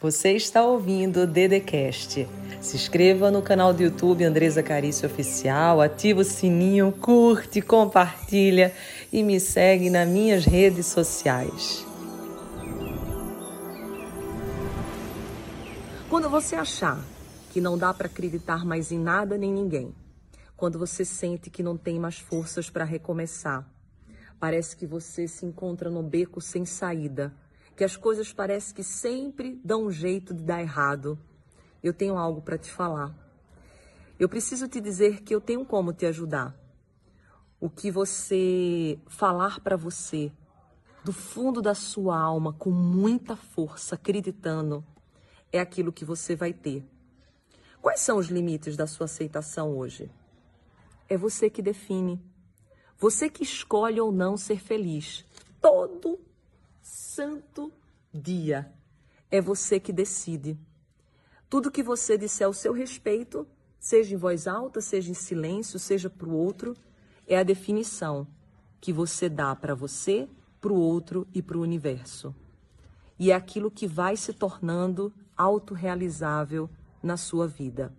Você está ouvindo o Dedecast. Se inscreva no canal do YouTube Andresa Carício Oficial, ativa o sininho, curte, compartilha e me segue nas minhas redes sociais. Quando você achar que não dá para acreditar mais em nada nem ninguém, quando você sente que não tem mais forças para recomeçar, parece que você se encontra no beco sem saída que as coisas parecem que sempre dão um jeito de dar errado, eu tenho algo para te falar. Eu preciso te dizer que eu tenho como te ajudar. O que você falar para você do fundo da sua alma com muita força, acreditando, é aquilo que você vai ter. Quais são os limites da sua aceitação hoje? É você que define. Você que escolhe ou não ser feliz. Todo santo dia. É você que decide. Tudo que você disser ao seu respeito, seja em voz alta, seja em silêncio, seja para o outro, é a definição que você dá para você, para o outro e para o universo. E é aquilo que vai se tornando autorrealizável na sua vida.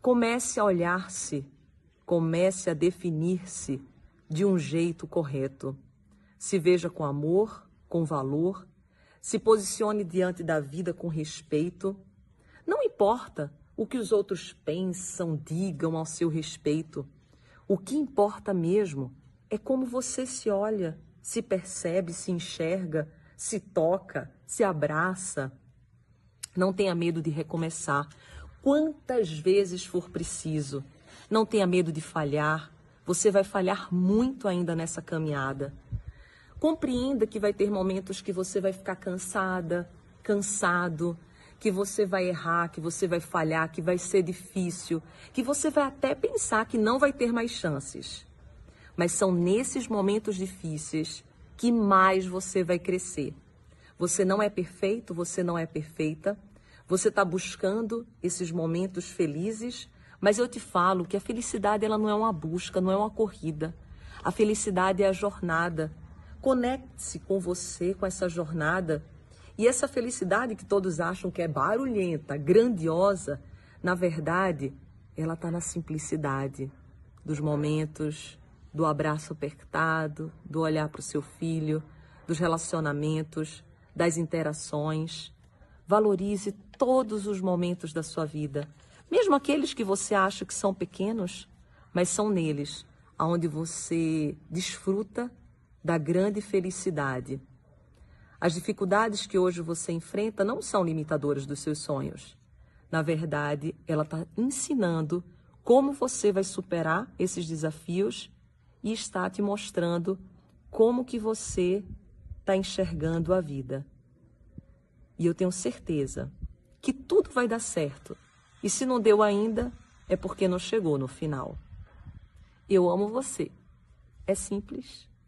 Comece a olhar-se, comece a definir-se de um jeito correto. Se veja com amor, com valor, se posicione diante da vida com respeito. Não importa o que os outros pensam, digam ao seu respeito. O que importa mesmo é como você se olha, se percebe, se enxerga, se toca, se abraça. Não tenha medo de recomeçar. Quantas vezes for preciso. Não tenha medo de falhar. Você vai falhar muito ainda nessa caminhada. Compreenda que vai ter momentos que você vai ficar cansada, cansado, que você vai errar, que você vai falhar, que vai ser difícil, que você vai até pensar que não vai ter mais chances. Mas são nesses momentos difíceis que mais você vai crescer. Você não é perfeito, você não é perfeita. Você está buscando esses momentos felizes, mas eu te falo que a felicidade ela não é uma busca, não é uma corrida. A felicidade é a jornada Conecte-se com você, com essa jornada. E essa felicidade que todos acham que é barulhenta, grandiosa, na verdade, ela está na simplicidade dos momentos, do abraço apertado, do olhar para o seu filho, dos relacionamentos, das interações. Valorize todos os momentos da sua vida, mesmo aqueles que você acha que são pequenos, mas são neles aonde você desfruta da grande felicidade. As dificuldades que hoje você enfrenta não são limitadoras dos seus sonhos. Na verdade, ela está ensinando como você vai superar esses desafios e está te mostrando como que você está enxergando a vida. E eu tenho certeza que tudo vai dar certo. E se não deu ainda, é porque não chegou no final. Eu amo você. É simples